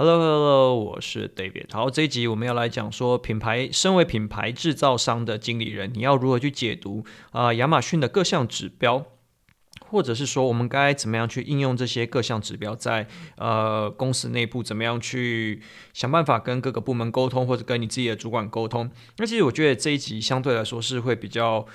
Hello Hello，我是 David。好，这一集我们要来讲说，品牌身为品牌制造商的经理人，你要如何去解读啊、亚马逊的各项指标，或者是说我们该怎么样去应用这些各项指标在呃公司内部，怎么样去想办法跟各个部门沟通，或者跟你自己的主管沟通。那其实我觉得这一集相对来说是会比较。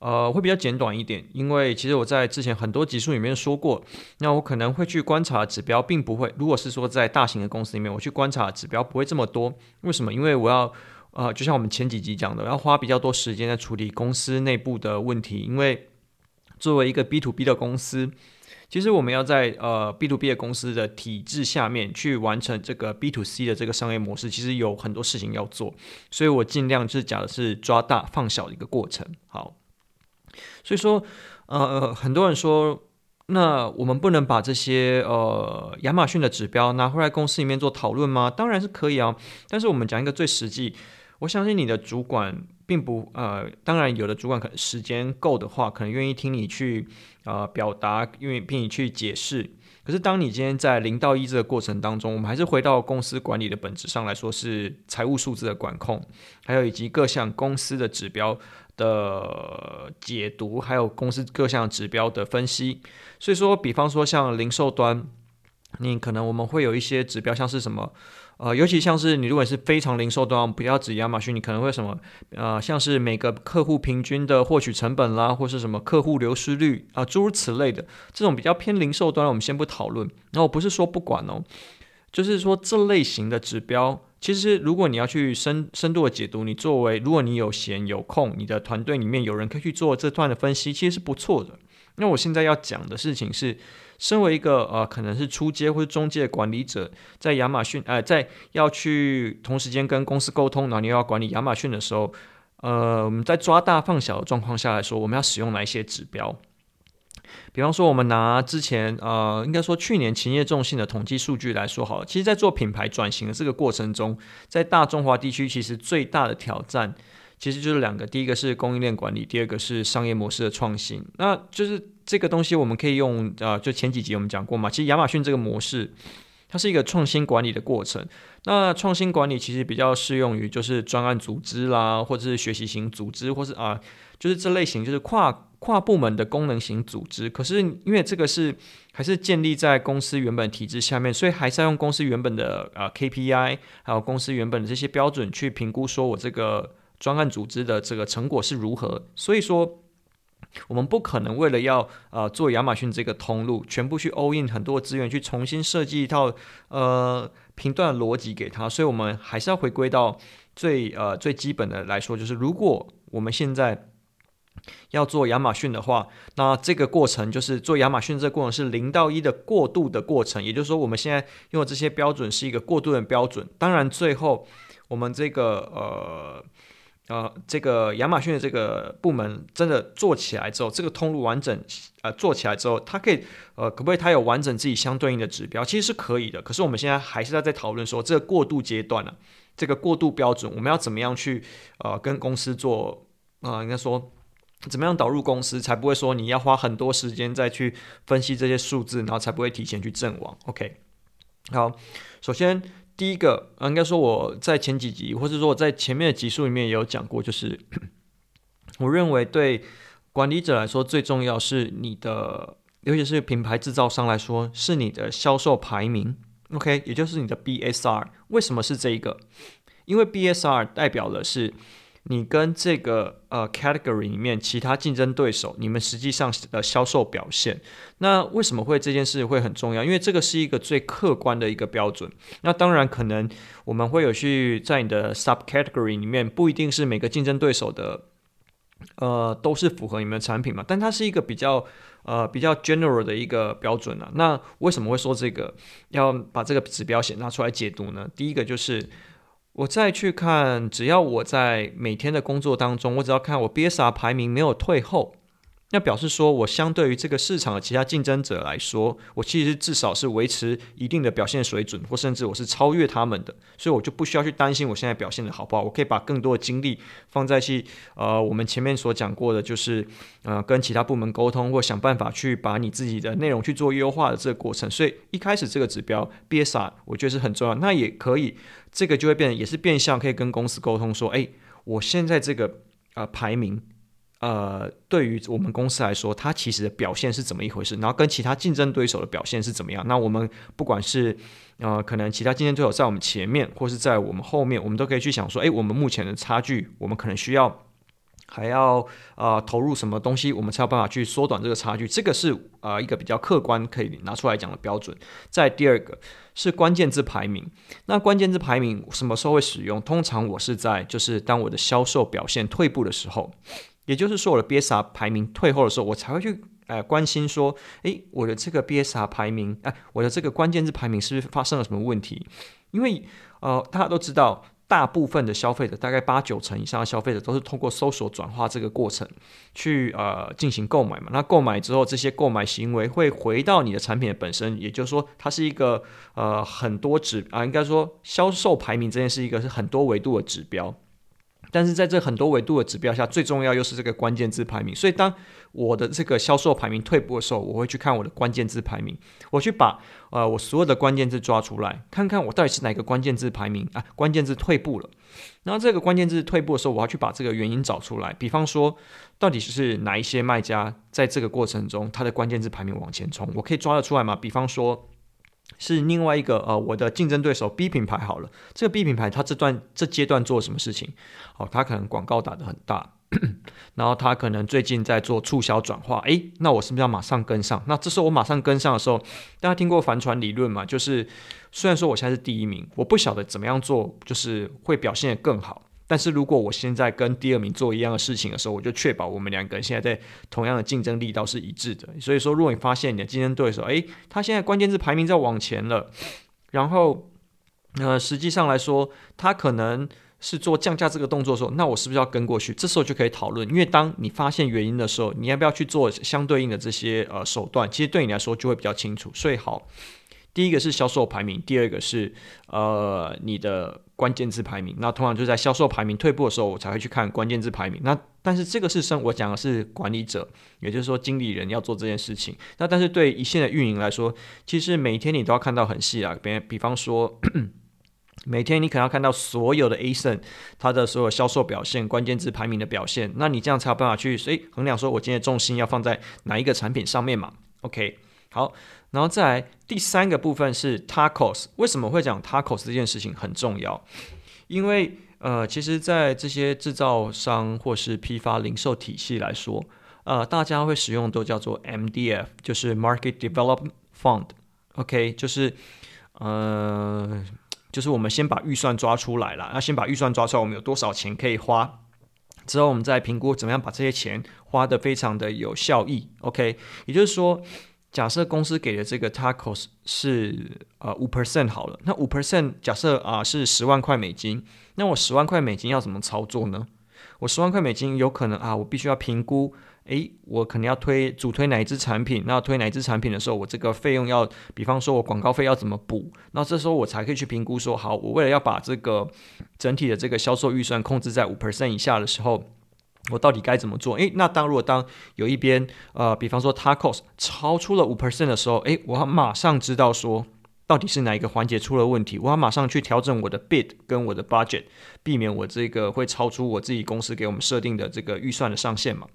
呃，会比较简短一点，因为其实我在之前很多集数里面说过，那我可能会去观察指标，并不会。如果是说在大型的公司里面，我去观察指标不会这么多。为什么？因为我要，呃，就像我们前几集讲的，我要花比较多时间在处理公司内部的问题。因为作为一个 B to B 的公司，其实我们要在呃 B to B 的公司的体制下面去完成这个 B to C 的这个商业模式，其实有很多事情要做。所以我尽量就是讲的是抓大放小的一个过程。好。所以说，呃，很多人说，那我们不能把这些呃亚马逊的指标拿回来公司里面做讨论吗？当然是可以啊。但是我们讲一个最实际，我相信你的主管并不呃，当然有的主管可能时间够的话，可能愿意听你去呃表达，愿意听你去解释。可是当你今天在零到一这个过程当中，我们还是回到公司管理的本质上来说，是财务数字的管控，还有以及各项公司的指标。的解读，还有公司各项指标的分析。所以说，比方说像零售端，你可能我们会有一些指标，像是什么，呃，尤其像是你如果是非常零售端，不要指亚马逊，你可能会什么，呃，像是每个客户平均的获取成本啦，或是什么客户流失率啊，诸如此类的这种比较偏零售端，我们先不讨论。那我不是说不管哦，就是说这类型的指标。其实，如果你要去深深度的解读，你作为如果你有闲有空，你的团队里面有人可以去做这段的分析，其实是不错的。那我现在要讲的事情是，身为一个呃可能是初阶或者中阶的管理者，在亚马逊呃在要去同时间跟公司沟通，然后你又要管理亚马逊的时候，呃我们在抓大放小的状况下来说，我们要使用哪一些指标？比方说，我们拿之前呃，应该说去年勤业众信的统计数据来说好了。其实，在做品牌转型的这个过程中，在大中华地区，其实最大的挑战其实就是两个：第一个是供应链管理，第二个是商业模式的创新。那就是这个东西，我们可以用呃，就前几集我们讲过嘛。其实亚马逊这个模式，它是一个创新管理的过程。那创新管理其实比较适用于就是专案组织啦，或者是学习型组织，或是啊、就是这类型就是跨。跨部门的功能型组织，可是因为这个是还是建立在公司原本体制下面，所以还是要用公司原本的啊 KPI，还有公司原本的这些标准去评估，说我这个专案组织的这个成果是如何。所以说，我们不可能为了要呃做亚马逊这个通路，全部去 all in 很多资源去重新设计一套呃评断逻辑给他。所以我们还是要回归到最呃最基本的来说，就是如果我们现在。要做亚马逊的话，那这个过程就是做亚马逊这个过程是零到一的过渡的过程，也就是说，我们现在用的这些标准是一个过渡的标准。当然，最后我们这个呃呃这个亚马逊的这个部门真的做起来之后，这个通路完整呃做起来之后，它可以呃可不可以它有完整自己相对应的指标？其实是可以的。可是我们现在还是在在讨论说这个过渡阶段呢、这个过渡标准我们要怎么样去呃跟公司做啊、呃？应该说。怎么样导入公司，才不会说你要花很多时间再去分析这些数字，然后才不会提前去阵亡？OK，好，首先第一个，应该说我在前几集，或者说我在前面的集数里面也有讲过，就是 我认为对管理者来说最重要是你的，尤其是品牌制造商来说，是你的销售排名，OK，也就是你的 BSR。为什么是这一个？因为 BSR 代表的是。你跟这个呃 category 里面其他竞争对手，你们实际上的销售表现，那为什么会这件事会很重要？因为这个是一个最客观的一个标准。那当然可能我们会有去在你的 subcategory 里面，不一定是每个竞争对手的呃都是符合你们的产品嘛，但它是一个比较呃比较 general 的一个标准啊。那为什么会说这个要把这个指标写拿出来解读呢？第一个就是。我再去看，只要我在每天的工作当中，我只要看我 BSR 排名没有退后，那表示说，我相对于这个市场的其他竞争者来说，我其实至少是维持一定的表现水准，或甚至我是超越他们的，所以我就不需要去担心我现在表现的好不好。我可以把更多的精力放在去呃，我们前面所讲过的，就是呃，跟其他部门沟通，或想办法去把你自己的内容去做优化的这个过程。所以一开始这个指标 BSR 我觉得是很重要。那也可以，这个就会变，也是变相可以跟公司沟通说，哎，我现在这个呃排名。呃，对于我们公司来说，它其实的表现是怎么一回事？然后跟其他竞争对手的表现是怎么样？那我们不管是呃，可能其他竞争对手在我们前面，或是在我们后面，我们都可以去想说，诶，我们目前的差距，我们可能需要还要呃投入什么东西，我们才有办法去缩短这个差距。这个是呃一个比较客观可以拿出来讲的标准。再第二个是关键字排名。那关键字排名什么时候会使用？通常我是在就是当我的销售表现退步的时候。也就是说，我的 BSR 排名退后的时候，我才会去呃关心说，诶，我的这个 BSR 排名，哎，我的这个关键字排名是不是发生了什么问题？因为呃，大家都知道，大部分的消费者，大概八九成以上的消费者，都是通过搜索转化这个过程去呃进行购买嘛。那购买之后，这些购买行为会回到你的产品的本身，也就是说，它是一个呃很多指啊，应该说销售排名这件事一个是很多维度的指标。但是在这很多维度的指标下，最重要又是这个关键字排名。所以当我的这个销售排名退步的时候，我会去看我的关键字排名，我去把呃我所有的关键字抓出来，看看我到底是哪个关键字排名啊，关键字退步了。然后这个关键字退步的时候，我要去把这个原因找出来。比方说，到底是哪一些卖家在这个过程中，他的关键字排名往前冲，我可以抓得出来吗？比方说。是另外一个呃，我的竞争对手 B 品牌好了，这个 B 品牌它这段这阶段做什么事情？哦，它可能广告打得很大，然后它可能最近在做促销转化，诶，那我是不是要马上跟上？那这时候我马上跟上的时候，大家听过帆船理论嘛？就是虽然说我现在是第一名，我不晓得怎么样做，就是会表现得更好。但是如果我现在跟第二名做一样的事情的时候，我就确保我们两个人现在在同样的竞争力道是一致的。所以说，如果你发现你的竞争对手，诶，他现在关键字排名在往前了，然后，呃，实际上来说，他可能是做降价这个动作的时候，那我是不是要跟过去？这时候就可以讨论，因为当你发现原因的时候，你要不要去做相对应的这些呃手段？其实对你来说就会比较清楚。所以好。第一个是销售排名，第二个是呃你的关键字排名。那通常就在销售排名退步的时候，我才会去看关键字排名。那但是这个是生我讲的是管理者，也就是说经理人要做这件事情。那但是对一线的运营来说，其实每天你都要看到很细啊。比比方说，每天你可能要看到所有的 ASIN 它的所有销售表现、关键字排名的表现。那你这样才有办法去诶衡量说，我今天的重心要放在哪一个产品上面嘛？OK，好。然后再来第三个部分是 TACoS，为什么会讲 TACoS 这件事情很重要？因为呃，其实，在这些制造商或是批发零售体系来说，呃，大家会使用都叫做 MDF，就是 Market Development Fund，OK，就是呃，就是我们先把预算抓出来了，那先把预算抓出来，我们有多少钱可以花，之后我们再评估怎么样把这些钱花得非常的有效益，OK，也就是说。假设公司给的这个 TACoS 是呃五 percent 好了，那五 percent 假设啊、呃、是十万块美金，那我十万块美金要怎么操作呢？我十万块美金有可能啊，我必须要评估，诶，我可能要推主推哪一支产品，那推哪一支产品的时候，我这个费用要，比方说我广告费要怎么补，那这时候我才可以去评估说，好，我为了要把这个整体的这个销售预算控制在五 percent 以下的时候。我到底该怎么做？诶，那当如果当有一边呃，比方说 TACoS 超出了五 percent 的时候，诶，我要马上知道说到底是哪一个环节出了问题，我要马上去调整我的 bid 跟我的 budget，避免我这个会超出我自己公司给我们设定的这个预算的上限嘛。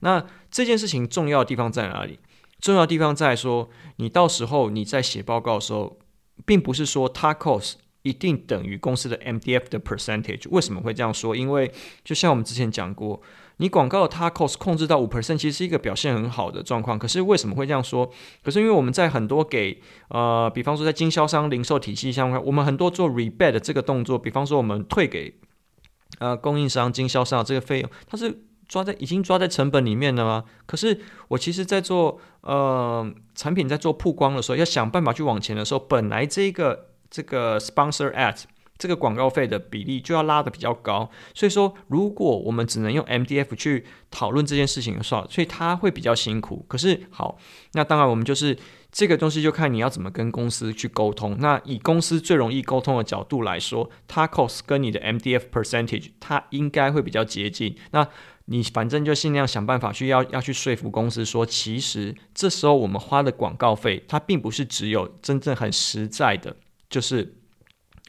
那这件事情重要的地方在哪里？重要的地方在说，你到时候你在写报告的时候，并不是说 TACoS 一定等于公司的 MDF 的 percentage，为什么会这样说？因为就像我们之前讲过，你广告的 TACoS 控制到五 percent，其实是一个表现很好的状况。可是为什么会这样说？可是因为我们在很多给呃，比方说在经销商零售体系相关，我们很多做 rebate 这个动作，比方说我们退给呃供应商、经销商这个费用，它是抓在已经抓在成本里面了吗？可是我其实在做呃产品在做曝光的时候，要想办法去往前的时候，本来这个。这个 sponsor ad 这个广告费的比例就要拉得比较高。所以说，如果我们只能用 MDF 去讨论这件事情的话，所以它会比较辛苦。可是好，那当然我们就是。这个东西就看你要怎么跟公司去沟通。那以公司最容易沟通的角度来说，TACoS 跟你的 MDF percentage，它应该会比较接近。那你反正就尽量想办法去要要去说服公司说，其实这时候我们花的广告费，它并不是只有真正很实在的，就是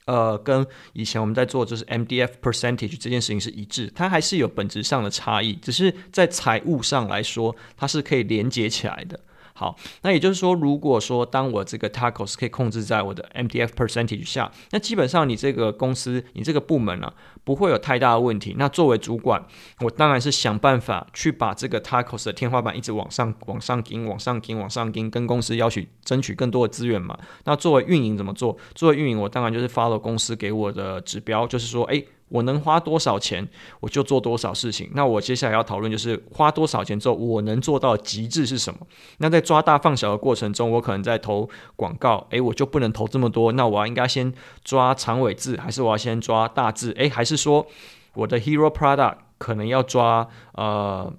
呃跟以前我们在做就是 MDF percentage 这件事情是一致，它还是有本质上的差异，只是在财务上来说，它是可以连接起来的。好，那也就是说，如果说当我这个 TACoS 可以控制在我的 MDF percentage 下，那基本上你这个公司、你这个部门呢、不会有太大的问题。那作为主管，我当然是想办法去把这个 TACoS 的天花板一直往上、往上顶、往上顶、往上顶，跟公司要求争取更多的资源嘛。那作为运营怎么做？作为运营，我当然就是 follow 公司给我的指标，就是说，诶。我能花多少钱，我就做多少事情。那我接下来要讨论就是花多少钱之后，我能做到极致是什么？那在抓大放小的过程中，我可能在投广告，诶，我就不能投这么多。那我要应该先抓长尾字，还是我要先抓大字？诶，还是说我的 hero product 可能要抓呃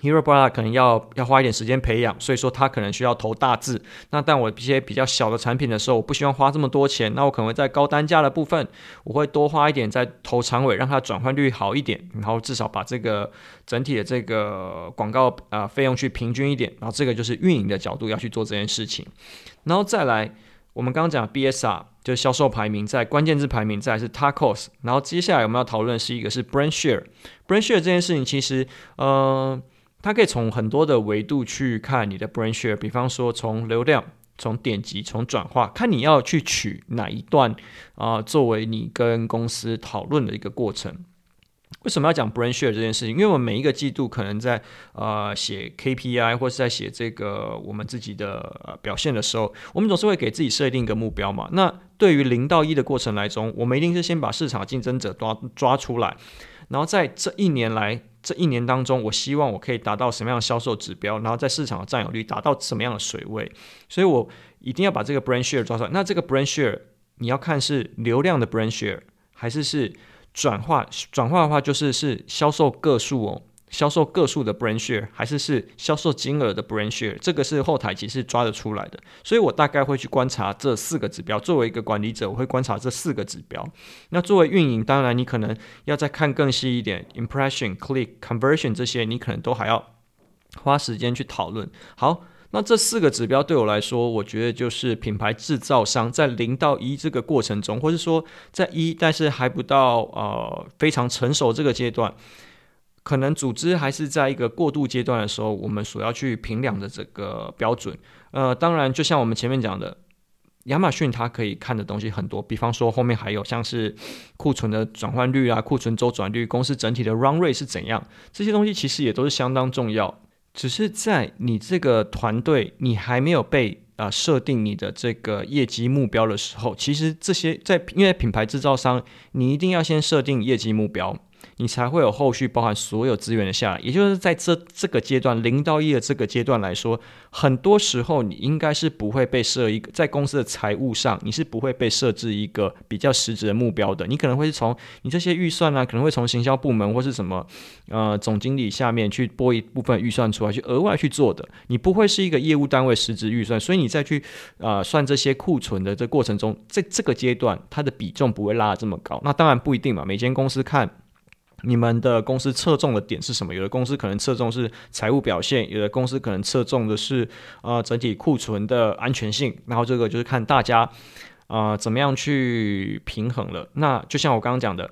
？Hero Product 可能要要花一点时间培养，所以说它可能需要投大字。那但我一些比较小的产品的时候，我不希望花这么多钱，那我可能会在高单价的部分，我会多花一点在投长尾，让它转换率好一点，然后至少把这个整体的这个广告啊、费用去平均一点。然后这个就是运营的角度要去做这件事情。然后再来，我们刚刚讲 BSR 就是销售排名，在关键字排名，再是 TACoS。然后接下来我们要讨论的是一个是 Brand Share。Brand Share 这件事情其实，嗯、呃。它可以从很多的维度去看你的 brand share，比方说从流量、从点击、从转化，看你要去取哪一段啊、作为你跟公司讨论的一个过程。为什么要讲 brand share 这件事情？因为我们每一个季度可能在呃写 KPI 或是在写这个我们自己的、表现的时候，我们总是会给自己设定一个目标嘛。那对于零到一的过程来中，我们一定是先把市场竞争者抓抓出来，然后在这一年来。这一年当中，我希望我可以达到什么样的销售指标，然后在市场的占有率达到什么样的水位，所以我一定要把这个 brand share 抓出来。那这个 brand share 你要看是流量的 brand share，还是是转化？转化的话就是是销售个数哦。销售个数的 brand share 还是是销售金额的 brand share，这个是后台其实抓得出来的，所以我大概会去观察这四个指标。作为一个管理者，我会观察这四个指标。那作为运营，当然你可能要再看更细一点，impression、click、conversion 这些，你可能都还要花时间去讨论。好，那这四个指标对我来说，我觉得就是品牌制造商在零到一这个过程中，或者说在一但是还不到呃非常成熟这个阶段。可能组织还是在一个过渡阶段的时候，我们所要去评量的这个标准，呃，当然，就像我们前面讲的，亚马逊它可以看的东西很多，比方说后面还有像是库存的转换率啊、库存周转率、公司整体的 run rate 是怎样，这些东西其实也都是相当重要。只是在你这个团队你还没有被啊、设定你的这个业绩目标的时候，其实这些在因为品牌制造商，你一定要先设定业绩目标。你才会有后续包含所有资源的下来，也就是在这这个阶段零到一的这个阶段来说，很多时候你应该是不会被设一个在公司的财务上，你是不会被设置一个比较实质的目标的。你可能会是从你这些预算啊，可能会从行销部门或是什么呃总经理下面去拨一部分预算出来，去额外去做的。你不会是一个业务单位实质预算，所以你再去呃算这些库存的这过程中，在这个阶段它的比重不会拉得这么高。那当然不一定嘛，每间公司看。你们的公司侧重的点是什么？有的公司可能侧重是财务表现，有的公司可能侧重的是呃整体库存的安全性。然后这个就是看大家啊怎么样去平衡了。那就像我刚刚讲的，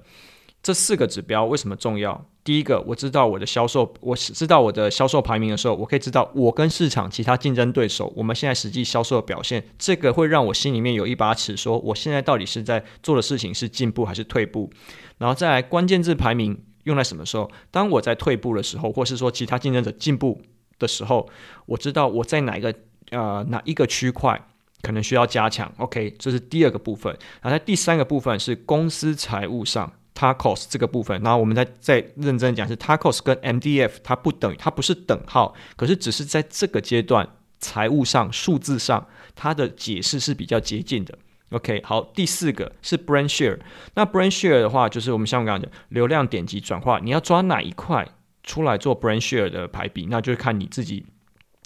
这四个指标为什么重要？第一个，我知道我的销售，我知道我的销售排名的时候，我可以知道我跟市场其他竞争对手，我们现在实际销售的表现，这个会让我心里面有一把尺，说我现在到底是在做的事情是进步还是退步。然后再来关键字排名用在什么时候？当我在退步的时候，或是说其他竞争者进步的时候，我知道我在哪一个呃哪一个区块可能需要加强。OK，这是第二个部分。然后在第三个部分是公司财务上。TACoS 这个部分，然后我们再再认真讲，是 TACoS 跟 MDF 它不等于，它不是等号，可是只是在这个阶段财务上数字上它的解释是比较接近的。OK，好，第四个是 brand share。那 brand share 的话，就是我们像刚刚讲流量点击转化，你要抓哪一块出来做 brand share 的排比，那就是看你自己。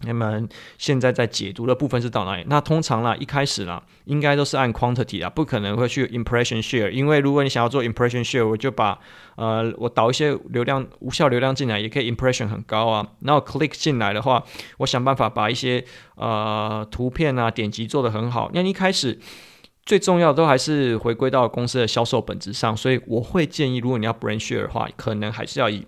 那么现在在解读的部分是到哪里？那通常啦，一开始啦，应该都是按 quantity 啊，不可能会去 impression share，因为如果你想要做 impression share，我就把呃我导一些流量无效流量进来，也可以 impression 很高啊。然后 click 进来的话，我想办法把一些呃图片啊点击做得很好。那一开始最重要的都还是回归到公司的销售本质上，所以我会建议，如果你要 brand share 的话，可能还是要以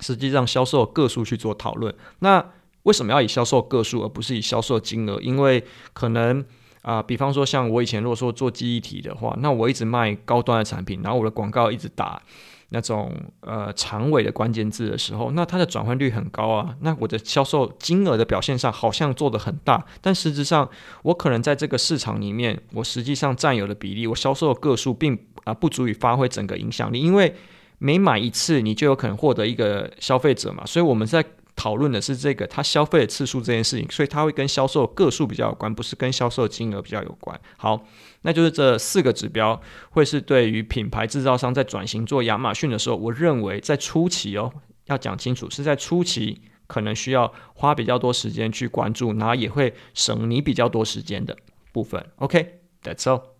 实际上销售个数去做讨论。那为什么要以销售个数而不是以销售金额？因为可能啊、比方说像我以前如果说做记忆体的话，那我一直卖高端的产品，然后我的广告一直打那种呃长尾的关键字的时候，那它的转换率很高啊。那我的销售金额的表现上好像做得很大，但实质上我可能在这个市场里面，我实际上占有的比例，我销售的个数并啊、不足以发挥整个影响力，因为每买一次你就有可能获得一个消费者嘛，所以我们在。讨论的是这个他消费的次数这件事情，所以他会跟销售个数比较有关，不是跟销售金额比较有关。好，那就是这四个指标会是对于品牌制造商在转型做亚马逊的时候，我认为在初期哦，要讲清楚是在初期可能需要花比较多时间去关注，然后也会省你比较多时间的部分。OK，that's all。